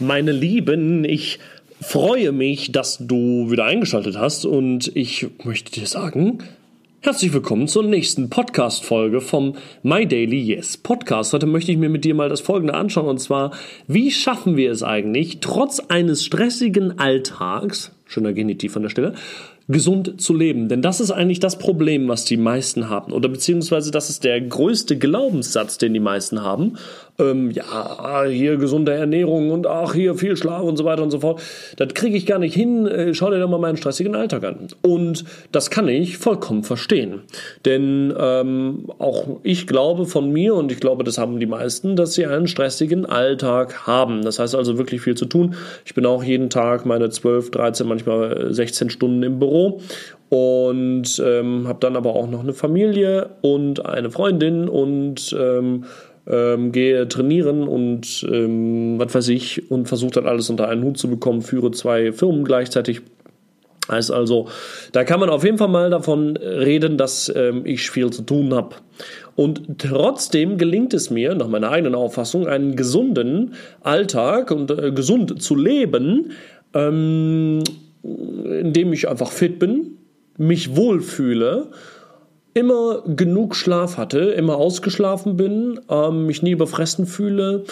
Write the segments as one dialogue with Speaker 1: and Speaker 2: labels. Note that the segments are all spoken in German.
Speaker 1: Meine Lieben, ich freue mich, dass du wieder eingeschaltet hast und ich möchte dir sagen, herzlich willkommen zur nächsten Podcast-Folge vom My Daily Yes Podcast. Heute möchte ich mir mit dir mal das folgende anschauen und zwar, wie schaffen wir es eigentlich, trotz eines stressigen Alltags, schöner Genitiv an der Stelle, gesund zu leben. Denn das ist eigentlich das Problem, was die meisten haben. Oder beziehungsweise das ist der größte Glaubenssatz, den die meisten haben ähm, ja, hier gesunde Ernährung und ach, hier viel Schlaf und so weiter und so fort. Das kriege ich gar nicht hin. Äh, schau dir doch mal meinen stressigen Alltag an. Und das kann ich vollkommen verstehen. Denn ähm, auch ich glaube von mir und ich glaube, das haben die meisten, dass sie einen stressigen Alltag haben. Das heißt also wirklich viel zu tun. Ich bin auch jeden Tag meine 12, 13, manchmal 16 Stunden im Büro und ähm, habe dann aber auch noch eine Familie und eine Freundin und ähm, ähm, gehe trainieren und ähm, was weiß ich und versuche dann alles unter einen Hut zu bekommen, führe zwei Firmen gleichzeitig. Heißt also, da kann man auf jeden Fall mal davon reden, dass ähm, ich viel zu tun habe. Und trotzdem gelingt es mir, nach meiner eigenen Auffassung, einen gesunden Alltag und äh, gesund zu leben, ähm, indem ich einfach fit bin, mich wohlfühle immer genug Schlaf hatte, immer ausgeschlafen bin, ähm, mich nie überfressen fühle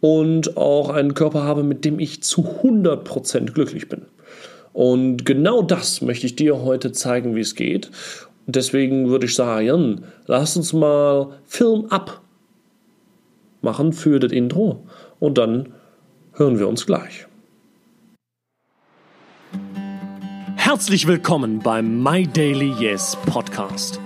Speaker 1: und auch einen Körper habe, mit dem ich zu 100% glücklich bin. Und genau das möchte ich dir heute zeigen, wie es geht. Deswegen würde ich sagen, lass uns mal Film ab machen für das Intro und dann hören wir uns gleich. Herzlich willkommen beim My Daily Yes Podcast.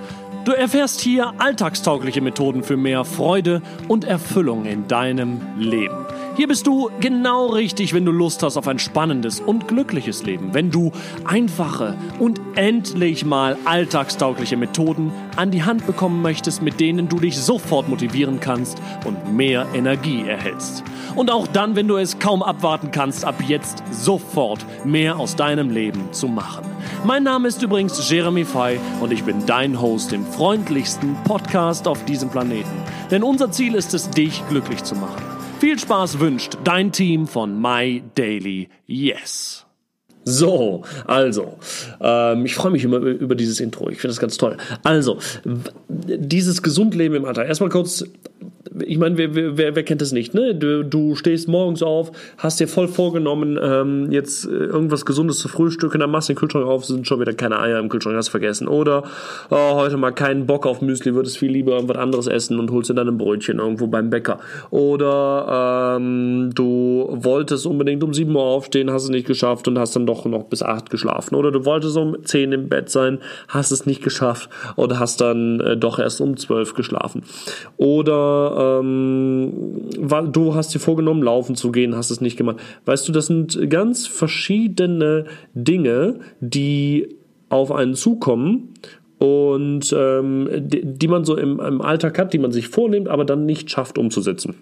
Speaker 1: Du erfährst hier alltagstaugliche Methoden für mehr Freude und Erfüllung in deinem Leben. Hier bist du genau richtig, wenn du Lust hast auf ein spannendes und glückliches Leben. Wenn du einfache und endlich mal alltagstaugliche Methoden an die Hand bekommen möchtest, mit denen du dich sofort motivieren kannst und mehr Energie erhältst. Und auch dann, wenn du es kaum abwarten kannst, ab jetzt sofort mehr aus deinem Leben zu machen. Mein Name ist übrigens Jeremy Fay und ich bin dein Host im freundlichsten Podcast auf diesem Planeten. Denn unser Ziel ist es, dich glücklich zu machen. Viel Spaß wünscht dein Team von My Daily Yes. So, also, ähm, ich freue mich immer über dieses Intro. Ich finde das ganz toll. Also, dieses Gesundleben im Alter. Erstmal kurz ich meine, wer, wer, wer kennt das nicht, ne? Du, du stehst morgens auf, hast dir voll vorgenommen, ähm, jetzt äh, irgendwas Gesundes zu frühstücken, dann machst du den Kühlschrank auf, sind schon wieder keine Eier im Kühlschrank, hast vergessen. Oder oh, heute mal keinen Bock auf Müsli, würdest viel lieber irgendwas anderes essen und holst dir dann ein Brötchen irgendwo beim Bäcker. Oder ähm, du wolltest unbedingt um 7 Uhr aufstehen, hast es nicht geschafft und hast dann doch noch bis 8 geschlafen. Oder du wolltest um 10 im Bett sein, hast es nicht geschafft oder hast dann äh, doch erst um 12 geschlafen. Oder ähm, du hast dir vorgenommen, laufen zu gehen, hast es nicht gemacht. Weißt du, das sind ganz verschiedene Dinge, die auf einen zukommen und ähm, die, die, man so im, im Alltag hat, die man sich vornimmt, aber dann nicht schafft umzusetzen.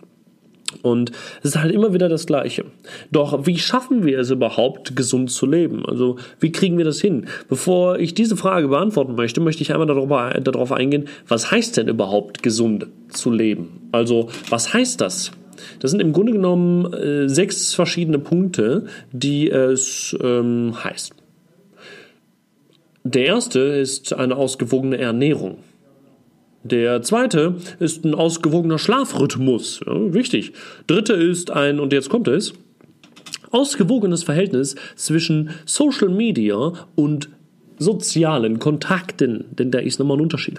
Speaker 1: Und es ist halt immer wieder das Gleiche. Doch wie schaffen wir es überhaupt, gesund zu leben? Also wie kriegen wir das hin? Bevor ich diese Frage beantworten möchte, möchte ich einmal darüber, darauf eingehen, was heißt denn überhaupt gesund zu leben? Also was heißt das? Das sind im Grunde genommen äh, sechs verschiedene Punkte, die es ähm, heißt. Der erste ist eine ausgewogene Ernährung. Der zweite ist ein ausgewogener Schlafrhythmus. Ja, wichtig. Dritte ist ein, und jetzt kommt es, ausgewogenes Verhältnis zwischen Social Media und sozialen Kontakten, denn da ist nochmal ein Unterschied.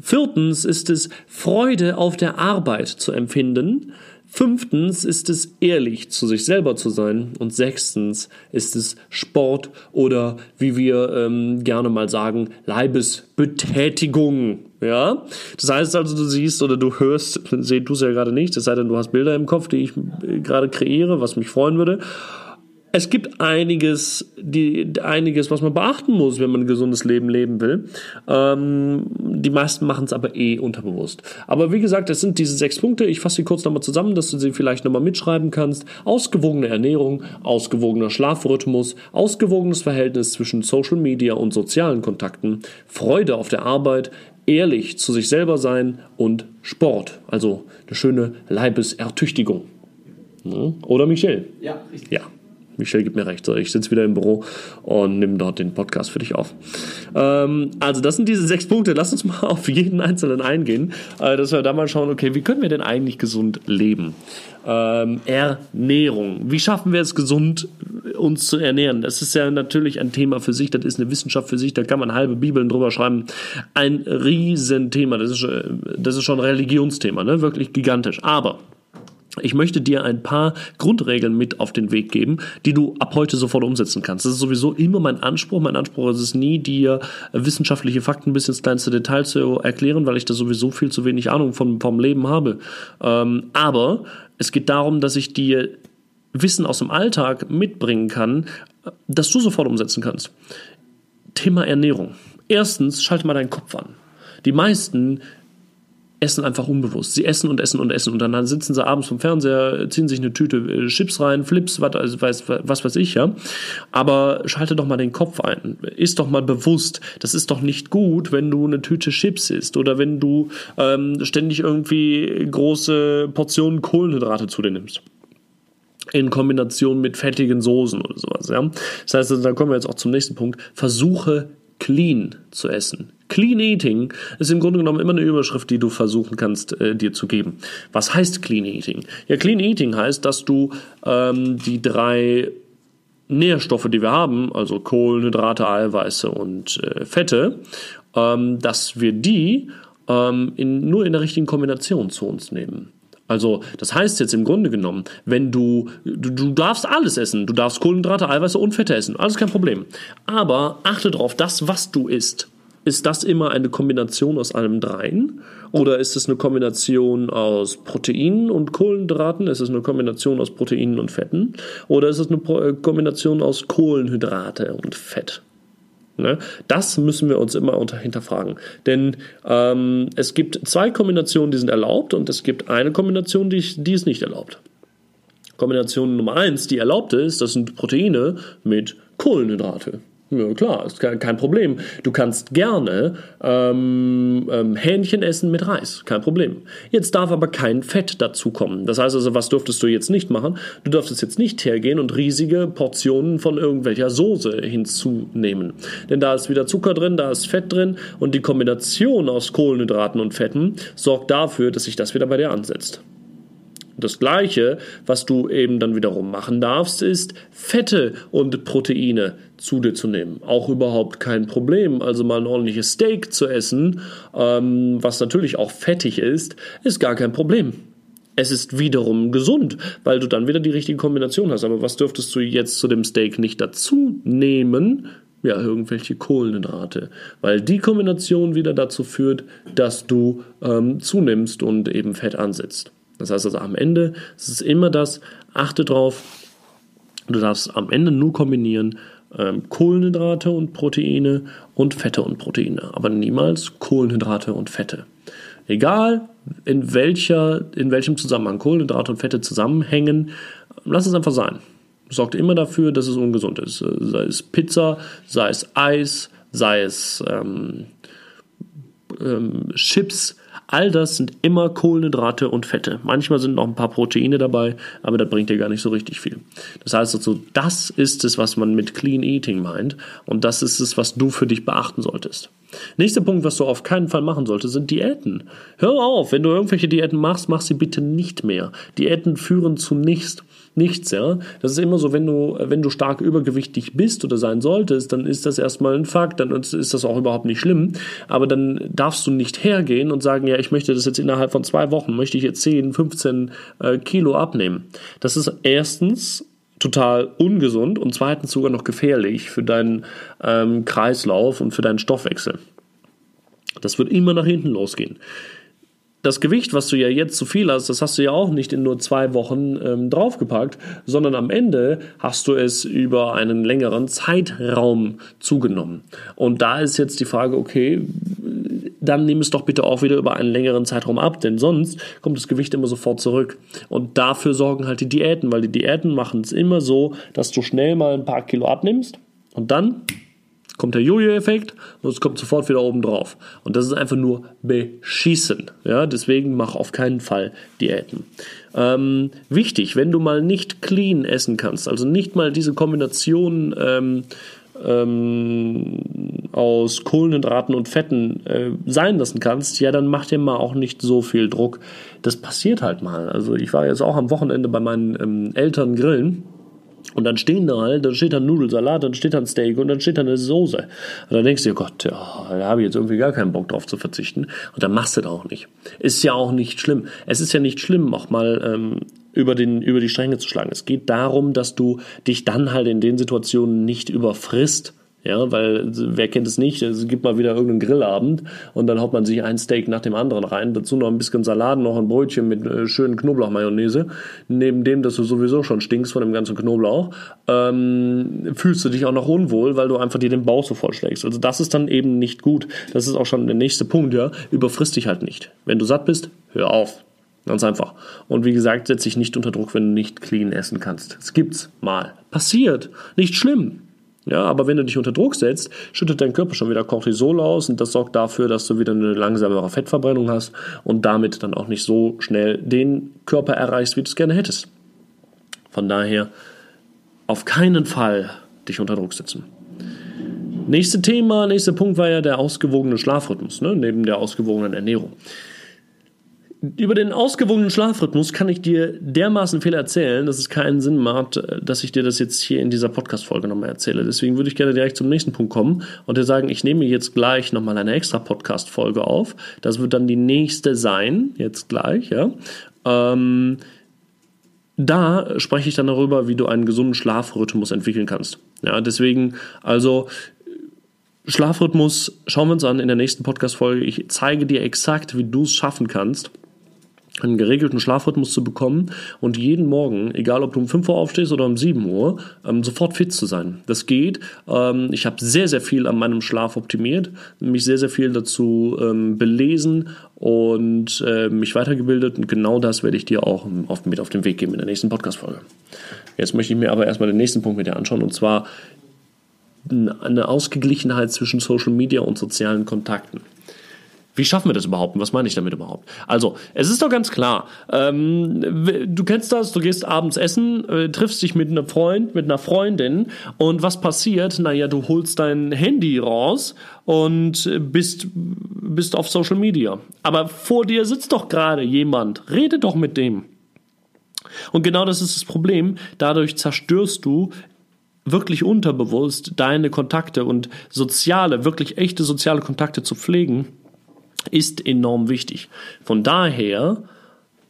Speaker 1: Viertens ist es Freude auf der Arbeit zu empfinden. Fünftens ist es ehrlich zu sich selber zu sein. Und sechstens ist es Sport oder wie wir ähm, gerne mal sagen, Leibesbetätigung. Ja, das heißt also, du siehst oder du hörst, sehen du es ja gerade nicht, es sei denn, du hast Bilder im Kopf, die ich äh, gerade kreiere, was mich freuen würde es gibt einiges, die, einiges, was man beachten muss, wenn man ein gesundes Leben leben will. Ähm, die meisten machen es aber eh unterbewusst. Aber wie gesagt, es sind diese sechs Punkte. Ich fasse sie kurz nochmal zusammen, dass du sie vielleicht nochmal mitschreiben kannst. Ausgewogene Ernährung, ausgewogener Schlafrhythmus, ausgewogenes Verhältnis zwischen Social Media und sozialen Kontakten, Freude auf der Arbeit, ehrlich zu sich selber sein und Sport, also eine schöne Leibesertüchtigung. Oder Michelle.
Speaker 2: Ja, richtig.
Speaker 1: Ja. Michelle gibt mir recht. So, ich sitze wieder im Büro und nehme dort den Podcast für dich auf. Ähm, also, das sind diese sechs Punkte. Lass uns mal auf jeden einzelnen eingehen, äh, dass wir da mal schauen, okay, wie können wir denn eigentlich gesund leben? Ähm, Ernährung. Wie schaffen wir es gesund, uns zu ernähren? Das ist ja natürlich ein Thema für sich, das ist eine Wissenschaft für sich, da kann man halbe Bibeln drüber schreiben. Ein Riesenthema, das ist, das ist schon ein Religionsthema, ne? wirklich gigantisch. Aber ich möchte dir ein paar Grundregeln mit auf den Weg geben, die du ab heute sofort umsetzen kannst. Das ist sowieso immer mein Anspruch. Mein Anspruch ist es nie, dir wissenschaftliche Fakten bis ins kleinste Detail zu erklären, weil ich da sowieso viel zu wenig Ahnung vom, vom Leben habe. Ähm, aber es geht darum, dass ich dir Wissen aus dem Alltag mitbringen kann, das du sofort umsetzen kannst. Thema Ernährung. Erstens, schalte mal deinen Kopf an. Die meisten essen einfach unbewusst. Sie essen und essen und essen und dann sitzen sie abends vom Fernseher, ziehen sich eine Tüte äh, Chips rein, Flips, was, also weiß, was weiß ich, ja. Aber schalte doch mal den Kopf ein. Ist doch mal bewusst, das ist doch nicht gut, wenn du eine Tüte Chips isst oder wenn du ähm, ständig irgendwie große Portionen Kohlenhydrate zu dir nimmst in Kombination mit fettigen Soßen oder sowas. Ja? Das heißt, also, da kommen wir jetzt auch zum nächsten Punkt. Versuche clean zu essen. Clean Eating ist im Grunde genommen immer eine Überschrift, die du versuchen kannst, äh, dir zu geben. Was heißt Clean Eating? Ja, Clean Eating heißt, dass du ähm, die drei Nährstoffe, die wir haben, also Kohlenhydrate, Eiweiße und äh, Fette, ähm, dass wir die ähm, in, nur in der richtigen Kombination zu uns nehmen. Also, das heißt jetzt im Grunde genommen, wenn du, du, du darfst alles essen, du darfst Kohlenhydrate, Eiweiße und Fette essen, alles kein Problem. Aber achte darauf, das, was du isst, ist das immer eine Kombination aus allem dreien? Oder ist es eine Kombination aus Proteinen und Kohlenhydraten? Ist es eine Kombination aus Proteinen und Fetten? Oder ist es eine äh, Kombination aus Kohlenhydrate und Fett? Ne? Das müssen wir uns immer unter hinterfragen. Denn ähm, es gibt zwei Kombinationen, die sind erlaubt und es gibt eine Kombination, die, die ist nicht erlaubt. Kombination Nummer eins, die erlaubte ist, das sind Proteine mit Kohlenhydrate. Ja, klar, ist kein, Problem. Du kannst gerne ähm, ähm, Hähnchen essen mit Reis, kein Problem. Jetzt darf aber kein Fett dazukommen. Das heißt also, was dürftest du jetzt nicht machen? Du dürftest jetzt nicht hergehen und riesige Portionen von irgendwelcher Soße hinzunehmen. Denn da ist wieder Zucker drin, da ist Fett drin und die Kombination aus Kohlenhydraten und Fetten sorgt dafür, dass sich das wieder bei dir ansetzt. Das gleiche, was du eben dann wiederum machen darfst, ist Fette und Proteine zu dir zu nehmen. Auch überhaupt kein Problem. Also mal ein ordentliches Steak zu essen, ähm, was natürlich auch fettig ist, ist gar kein Problem. Es ist wiederum gesund, weil du dann wieder die richtige Kombination hast. Aber was dürftest du jetzt zu dem Steak nicht dazu nehmen? Ja, irgendwelche Kohlenhydrate. Weil die Kombination wieder dazu führt, dass du ähm, zunimmst und eben Fett ansetzt. Das heißt also am Ende ist es immer das, achte drauf, du darfst am Ende nur kombinieren ähm, Kohlenhydrate und Proteine und Fette und Proteine, aber niemals Kohlenhydrate und Fette. Egal in, welcher, in welchem Zusammenhang Kohlenhydrate und Fette zusammenhängen, lass es einfach sein. Sorgt immer dafür, dass es ungesund ist. Sei es Pizza, sei es Eis, sei es ähm, ähm, Chips, All das sind immer Kohlenhydrate und Fette. Manchmal sind noch ein paar Proteine dabei, aber das bringt dir gar nicht so richtig viel. Das heißt also, das ist es, was man mit Clean Eating meint und das ist es, was du für dich beachten solltest. Nächster Punkt, was du auf keinen Fall machen solltest, sind Diäten. Hör auf, wenn du irgendwelche Diäten machst, mach sie bitte nicht mehr. Diäten führen zu nichts nichts, ja. Das ist immer so, wenn du, wenn du stark übergewichtig bist oder sein solltest, dann ist das erstmal ein Fakt, dann ist das auch überhaupt nicht schlimm. Aber dann darfst du nicht hergehen und sagen, ja, ich möchte das jetzt innerhalb von zwei Wochen, möchte ich jetzt 10, 15 äh, Kilo abnehmen. Das ist erstens total ungesund und zweitens sogar noch gefährlich für deinen ähm, Kreislauf und für deinen Stoffwechsel. Das wird immer nach hinten losgehen das Gewicht, was du ja jetzt zu viel hast, das hast du ja auch nicht in nur zwei Wochen ähm, draufgepackt, sondern am Ende hast du es über einen längeren Zeitraum zugenommen. Und da ist jetzt die Frage, okay, dann nimm es doch bitte auch wieder über einen längeren Zeitraum ab, denn sonst kommt das Gewicht immer sofort zurück. Und dafür sorgen halt die Diäten, weil die Diäten machen es immer so, dass du schnell mal ein paar Kilo abnimmst und dann kommt der Jojo-Effekt und es kommt sofort wieder oben drauf. Und das ist einfach nur beschießen. Ja, deswegen mach auf keinen Fall Diäten. Ähm, wichtig, wenn du mal nicht clean essen kannst, also nicht mal diese Kombination ähm, ähm, aus Kohlenhydraten und Fetten äh, sein lassen kannst, ja, dann mach dir mal auch nicht so viel Druck. Das passiert halt mal. Also ich war jetzt auch am Wochenende bei meinen ähm, Eltern grillen. Und dann stehen da halt, dann steht da ein Nudelsalat, dann steht da ein Steak und dann steht da eine Soße. Und dann denkst du dir, Gott, ja, da habe ich jetzt irgendwie gar keinen Bock drauf zu verzichten. Und dann machst du das auch nicht. Ist ja auch nicht schlimm. Es ist ja nicht schlimm, auch mal ähm, über, den, über die Stränge zu schlagen. Es geht darum, dass du dich dann halt in den Situationen nicht überfrisst. Ja, weil wer kennt es nicht? Es gibt mal wieder irgendeinen Grillabend und dann haut man sich ein Steak nach dem anderen rein. Dazu noch ein bisschen Salat, noch ein Brötchen mit äh, schönen Knoblauchmayonnaise. Neben dem, dass du sowieso schon stinkst von dem ganzen Knoblauch, ähm, fühlst du dich auch noch unwohl, weil du einfach dir den Bauch so vollschlägst. Also das ist dann eben nicht gut. Das ist auch schon der nächste Punkt, ja. Überfrisst dich halt nicht. Wenn du satt bist, hör auf. Ganz einfach. Und wie gesagt, setz dich nicht unter Druck, wenn du nicht clean essen kannst. Es gibt's mal. Passiert. Nicht schlimm. Ja, aber wenn du dich unter Druck setzt, schüttet dein Körper schon wieder Cortisol aus und das sorgt dafür, dass du wieder eine langsamere Fettverbrennung hast und damit dann auch nicht so schnell den Körper erreichst, wie du es gerne hättest. Von daher auf keinen Fall dich unter Druck setzen. Nächste Thema, nächster Punkt war ja der ausgewogene Schlafrhythmus, ne, neben der ausgewogenen Ernährung. Über den ausgewogenen Schlafrhythmus kann ich dir dermaßen viel erzählen, dass es keinen Sinn macht, dass ich dir das jetzt hier in dieser Podcast-Folge nochmal erzähle. Deswegen würde ich gerne direkt zum nächsten Punkt kommen und dir sagen, ich nehme jetzt gleich nochmal eine extra Podcast-Folge auf. Das wird dann die nächste sein, jetzt gleich, ja. Ähm, da spreche ich dann darüber, wie du einen gesunden Schlafrhythmus entwickeln kannst. Ja, deswegen, also Schlafrhythmus schauen wir uns an in der nächsten Podcast-Folge. Ich zeige dir exakt, wie du es schaffen kannst, einen geregelten Schlafrhythmus zu bekommen und jeden Morgen, egal ob du um 5 Uhr aufstehst oder um 7 Uhr, ähm, sofort fit zu sein. Das geht. Ähm, ich habe sehr, sehr viel an meinem Schlaf optimiert, mich sehr, sehr viel dazu ähm, belesen und äh, mich weitergebildet und genau das werde ich dir auch auf, mit auf den Weg geben in der nächsten Podcast-Folge. Jetzt möchte ich mir aber erstmal den nächsten Punkt mit dir anschauen und zwar eine Ausgeglichenheit zwischen Social Media und sozialen Kontakten. Wie schaffen wir das überhaupt? Und was meine ich damit überhaupt? Also, es ist doch ganz klar. Ähm, du kennst das, du gehst abends essen, äh, triffst dich mit einem Freund, mit einer Freundin und was passiert? Naja, du holst dein Handy raus und bist, bist auf Social Media. Aber vor dir sitzt doch gerade jemand. Rede doch mit dem. Und genau das ist das Problem. Dadurch zerstörst du wirklich unterbewusst deine Kontakte und soziale, wirklich echte soziale Kontakte zu pflegen ist enorm wichtig. Von daher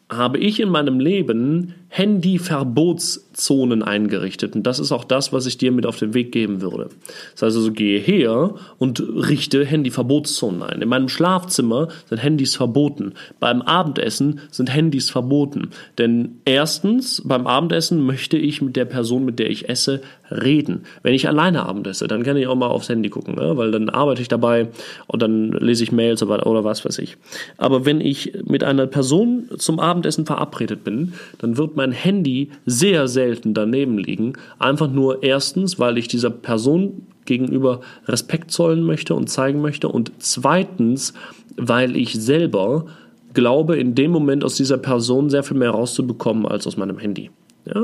Speaker 1: habe ich in meinem Leben Handyverbotszonen eingerichtet. Und das ist auch das, was ich dir mit auf den Weg geben würde. Das heißt also, gehe her und richte Handyverbotszonen ein. In meinem Schlafzimmer sind Handys verboten. Beim Abendessen sind Handys verboten. Denn erstens, beim Abendessen möchte ich mit der Person, mit der ich esse, reden. Wenn ich alleine Abend esse, dann kann ich auch mal aufs Handy gucken, ne? weil dann arbeite ich dabei und dann lese ich Mails oder was weiß ich. Aber wenn ich mit einer Person zum Abendessen verabredet bin, dann wird mein Handy sehr selten daneben liegen. Einfach nur erstens, weil ich dieser Person gegenüber Respekt zollen möchte und zeigen möchte und zweitens, weil ich selber glaube, in dem Moment aus dieser Person sehr viel mehr rauszubekommen als aus meinem Handy. Ja,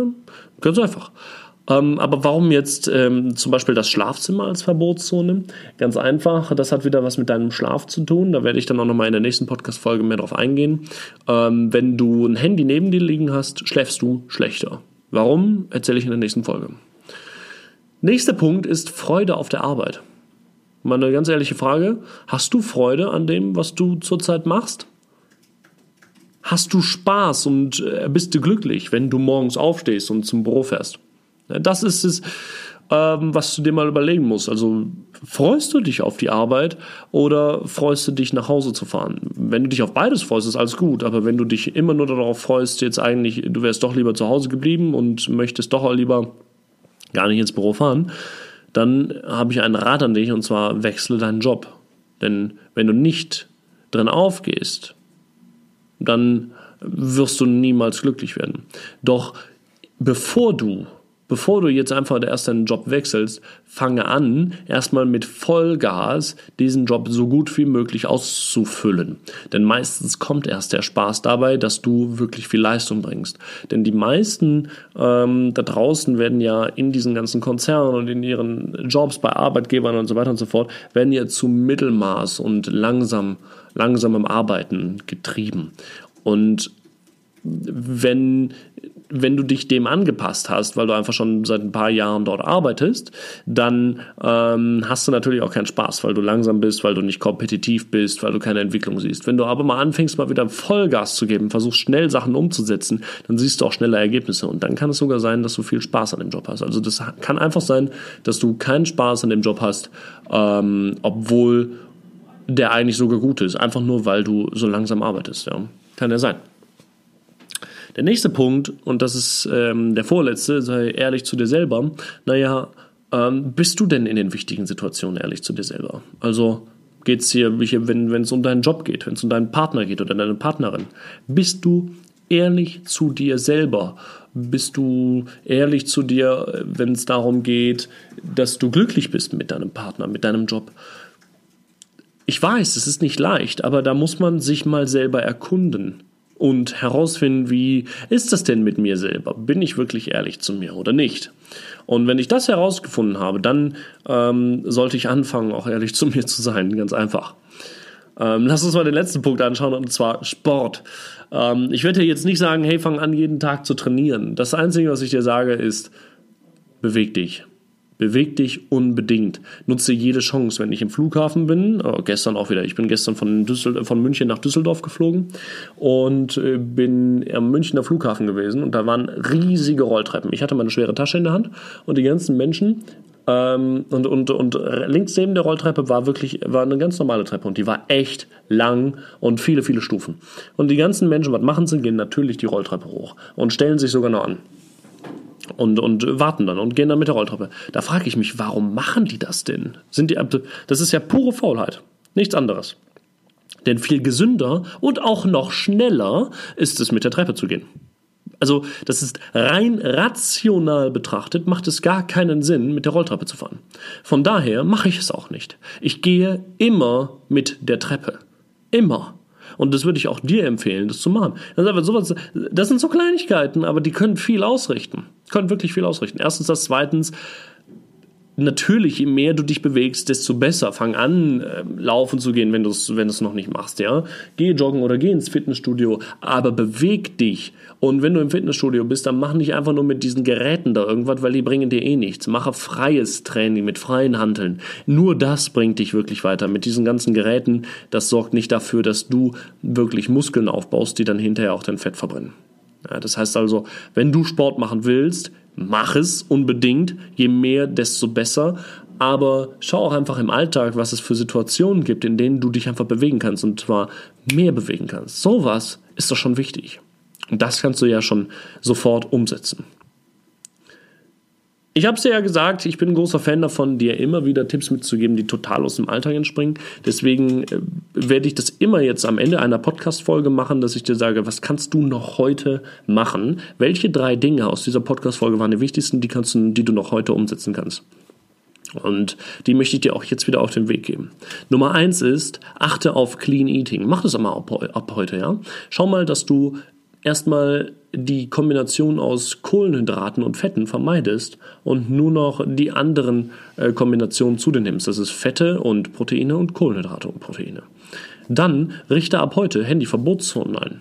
Speaker 1: ganz einfach. Ähm, aber warum jetzt ähm, zum Beispiel das Schlafzimmer als Verbotszone? Ganz einfach, das hat wieder was mit deinem Schlaf zu tun. Da werde ich dann auch nochmal in der nächsten Podcast-Folge mehr drauf eingehen. Ähm, wenn du ein Handy neben dir liegen hast, schläfst du schlechter. Warum? Erzähle ich in der nächsten Folge. Nächster Punkt ist Freude auf der Arbeit. Mal eine ganz ehrliche Frage. Hast du Freude an dem, was du zurzeit machst? Hast du Spaß und äh, bist du glücklich, wenn du morgens aufstehst und zum Büro fährst? Das ist es, ähm, was du dir mal überlegen musst. Also freust du dich auf die Arbeit oder freust du dich nach Hause zu fahren? Wenn du dich auf beides freust, ist alles gut. Aber wenn du dich immer nur darauf freust, jetzt eigentlich, du wärst doch lieber zu Hause geblieben und möchtest doch lieber gar nicht ins Büro fahren, dann habe ich einen Rat an dich und zwar wechsle deinen Job. Denn wenn du nicht drin aufgehst, dann wirst du niemals glücklich werden. Doch bevor du bevor du jetzt einfach erst deinen Job wechselst, fange an, erstmal mit Vollgas diesen Job so gut wie möglich auszufüllen. Denn meistens kommt erst der Spaß dabei, dass du wirklich viel Leistung bringst. Denn die meisten ähm, da draußen werden ja in diesen ganzen Konzernen und in ihren Jobs bei Arbeitgebern und so weiter und so fort, werden ja zu Mittelmaß und langsam, langsamem Arbeiten getrieben. Und wenn, wenn du dich dem angepasst hast, weil du einfach schon seit ein paar Jahren dort arbeitest, dann ähm, hast du natürlich auch keinen Spaß, weil du langsam bist, weil du nicht kompetitiv bist, weil du keine Entwicklung siehst. Wenn du aber mal anfängst, mal wieder Vollgas zu geben, versuchst schnell Sachen umzusetzen, dann siehst du auch schneller Ergebnisse und dann kann es sogar sein, dass du viel Spaß an dem Job hast. Also das kann einfach sein, dass du keinen Spaß an dem Job hast, ähm, obwohl der eigentlich sogar gut ist, einfach nur weil du so langsam arbeitest. Ja. Kann ja sein. Der nächste Punkt, und das ist ähm, der vorletzte, sei ehrlich zu dir selber. Naja, ähm, bist du denn in den wichtigen Situationen ehrlich zu dir selber? Also geht es hier, wenn es um deinen Job geht, wenn es um deinen Partner geht oder deine Partnerin, bist du ehrlich zu dir selber? Bist du ehrlich zu dir, wenn es darum geht, dass du glücklich bist mit deinem Partner, mit deinem Job? Ich weiß, es ist nicht leicht, aber da muss man sich mal selber erkunden und herausfinden, wie ist das denn mit mir selber? Bin ich wirklich ehrlich zu mir oder nicht? Und wenn ich das herausgefunden habe, dann ähm, sollte ich anfangen, auch ehrlich zu mir zu sein, ganz einfach. Ähm, lass uns mal den letzten Punkt anschauen, und zwar Sport. Ähm, ich werde dir jetzt nicht sagen, hey, fang an, jeden Tag zu trainieren. Das Einzige, was ich dir sage, ist, beweg dich. Beweg dich unbedingt. Nutze jede Chance, wenn ich im Flughafen bin. Oh, gestern auch wieder. Ich bin gestern von, Düssel von München nach Düsseldorf geflogen und äh, bin am Münchner Flughafen gewesen und da waren riesige Rolltreppen. Ich hatte meine schwere Tasche in der Hand und die ganzen Menschen ähm, und, und, und links neben der Rolltreppe war wirklich war eine ganz normale Treppe und die war echt lang und viele, viele Stufen. Und die ganzen Menschen, was machen sie? Gehen natürlich die Rolltreppe hoch und stellen sich sogar noch an und, und warten dann und gehen dann mit der Rolltreppe. Da frage ich mich, warum machen die das denn? Sind die, das ist ja pure Faulheit, nichts anderes. Denn viel gesünder und auch noch schneller ist es, mit der Treppe zu gehen. Also, das ist rein rational betrachtet, macht es gar keinen Sinn, mit der Rolltreppe zu fahren. Von daher mache ich es auch nicht. Ich gehe immer mit der Treppe. Immer. Und das würde ich auch dir empfehlen, das zu machen. Das, sind so Kleinigkeiten, aber die können viel ausrichten. Können wirklich viel ausrichten. Erstens das, zweitens, natürlich, je mehr du dich bewegst, desto besser. Fang an, äh, laufen zu gehen, wenn du es wenn noch nicht machst. Ja? Geh joggen oder geh ins Fitnessstudio, aber beweg dich. Und wenn du im Fitnessstudio bist, dann mach nicht einfach nur mit diesen Geräten da irgendwas, weil die bringen dir eh nichts. Mache freies Training mit freien Handeln. Nur das bringt dich wirklich weiter. Mit diesen ganzen Geräten, das sorgt nicht dafür, dass du wirklich Muskeln aufbaust, die dann hinterher auch dein Fett verbrennen. Ja, das heißt also, wenn du Sport machen willst, mach es unbedingt. Je mehr, desto besser. Aber schau auch einfach im Alltag, was es für Situationen gibt, in denen du dich einfach bewegen kannst und zwar mehr bewegen kannst. Sowas ist doch schon wichtig. Und das kannst du ja schon sofort umsetzen. Ich habe es dir ja gesagt, ich bin ein großer Fan davon, dir immer wieder Tipps mitzugeben, die total aus dem Alltag entspringen. Deswegen äh, werde ich das immer jetzt am Ende einer Podcast-Folge machen, dass ich dir sage, was kannst du noch heute machen? Welche drei Dinge aus dieser Podcast-Folge waren die wichtigsten, die, kannst du, die du noch heute umsetzen kannst? Und die möchte ich dir auch jetzt wieder auf den Weg geben. Nummer eins ist, achte auf Clean Eating. Mach das einmal ab, ab heute, ja. Schau mal, dass du erstmal die Kombination aus Kohlenhydraten und Fetten vermeidest und nur noch die anderen äh, Kombinationen zu dir nimmst. Das ist Fette und Proteine und Kohlenhydrate und Proteine. Dann richte ab heute Handyverbotszonen ein.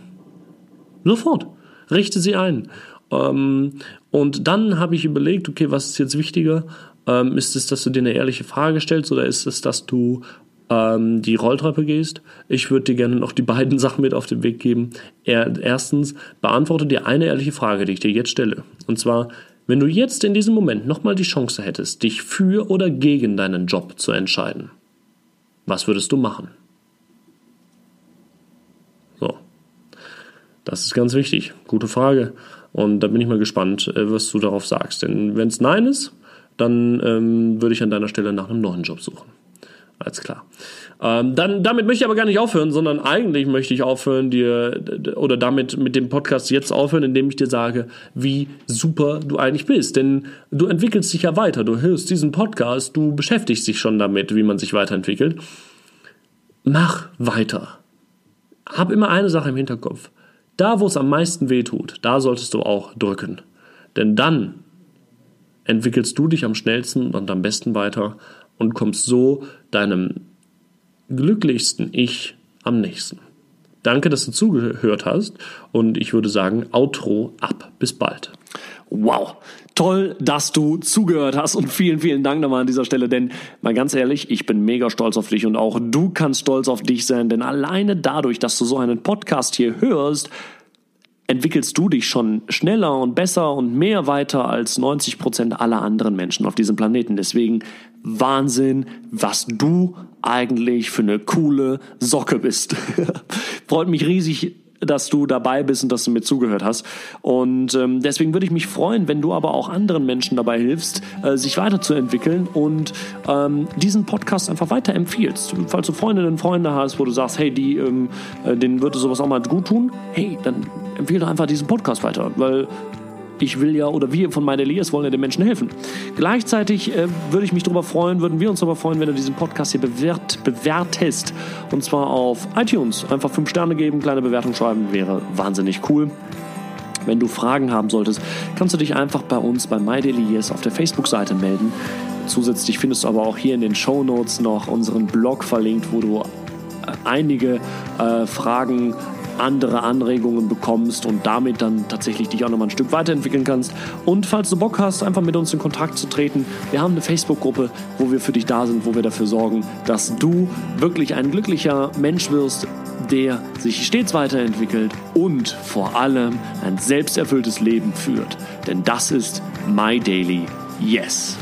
Speaker 1: Sofort. Richte sie ein. Ähm, und dann habe ich überlegt, okay, was ist jetzt wichtiger? Ähm, ist es, dass du dir eine ehrliche Frage stellst oder ist es, dass du ähm, die Rolltreppe gehst. Ich würde dir gerne noch die beiden Sachen mit auf den Weg geben. erstens, beantworte dir eine ehrliche Frage, die ich dir jetzt stelle. Und zwar, wenn du jetzt in diesem Moment nochmal die Chance hättest, dich für oder gegen deinen Job zu entscheiden, was würdest du machen? So. Das ist ganz wichtig. Gute Frage. Und da bin ich mal gespannt, äh, was du darauf sagst. Denn wenn es Nein ist, dann ähm, würde ich an deiner Stelle nach einem neuen Job suchen. Alles klar. Ähm, dann, damit möchte ich aber gar nicht aufhören, sondern eigentlich möchte ich aufhören, dir oder damit mit dem Podcast jetzt aufhören, indem ich dir sage, wie super du eigentlich bist. Denn du entwickelst dich ja weiter. Du hörst diesen Podcast, du beschäftigst dich schon damit, wie man sich weiterentwickelt. Mach weiter. Hab immer eine Sache im Hinterkopf. Da, wo es am meisten weh tut, da solltest du auch drücken. Denn dann entwickelst du dich am schnellsten und am besten weiter und kommst so deinem glücklichsten Ich am nächsten. Danke, dass du zugehört hast und ich würde sagen, Outro ab. Bis bald.
Speaker 2: Wow, toll, dass du zugehört hast und vielen, vielen Dank nochmal an dieser Stelle, denn mal ganz ehrlich, ich bin mega stolz auf dich und auch du kannst stolz auf dich sein, denn alleine dadurch, dass du so einen Podcast hier hörst, entwickelst du dich schon schneller und besser und mehr weiter als 90 Prozent aller anderen Menschen auf diesem Planeten. Deswegen Wahnsinn, was du eigentlich für eine coole Socke bist. Freut mich riesig, dass du dabei bist und dass du mir zugehört hast. Und ähm, deswegen würde ich mich freuen, wenn du aber auch anderen Menschen dabei hilfst, äh, sich weiterzuentwickeln und ähm, diesen Podcast einfach weiterempfiehlst. Falls du Freundinnen und Freunde hast, wo du sagst, hey, die, ähm, äh, denen würde sowas auch mal gut tun, hey, dann empfehle doch einfach diesen Podcast weiter, weil ich will ja, oder wir von meine Elias wollen ja den Menschen helfen. Gleichzeitig äh, würde ich mich darüber freuen, würden wir uns darüber freuen, wenn du diesen Podcast hier bewert, bewertest. Und zwar auf iTunes. Einfach fünf Sterne geben, kleine Bewertung schreiben, wäre wahnsinnig cool. Wenn du Fragen haben solltest, kannst du dich einfach bei uns bei MyDailyYes auf der Facebook-Seite melden. Zusätzlich findest du aber auch hier in den Show Notes noch unseren Blog verlinkt, wo du äh, einige äh, Fragen andere Anregungen bekommst und damit dann tatsächlich dich auch nochmal ein Stück weiterentwickeln kannst. Und falls du Bock hast, einfach mit uns in Kontakt zu treten, wir haben eine Facebook-Gruppe, wo wir für dich da sind, wo wir dafür sorgen, dass du wirklich ein glücklicher Mensch wirst, der sich stets weiterentwickelt und vor allem ein selbsterfülltes Leben führt. Denn das ist My Daily Yes.